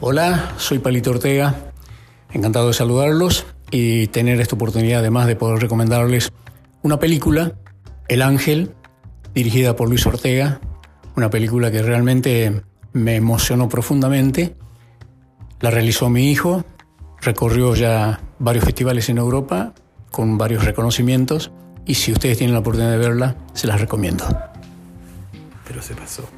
Hola, soy Palito Ortega, encantado de saludarlos y tener esta oportunidad además de poder recomendarles una película, El Ángel, dirigida por Luis Ortega, una película que realmente me emocionó profundamente. La realizó mi hijo, recorrió ya varios festivales en Europa con varios reconocimientos y si ustedes tienen la oportunidad de verla, se las recomiendo. Pero se pasó.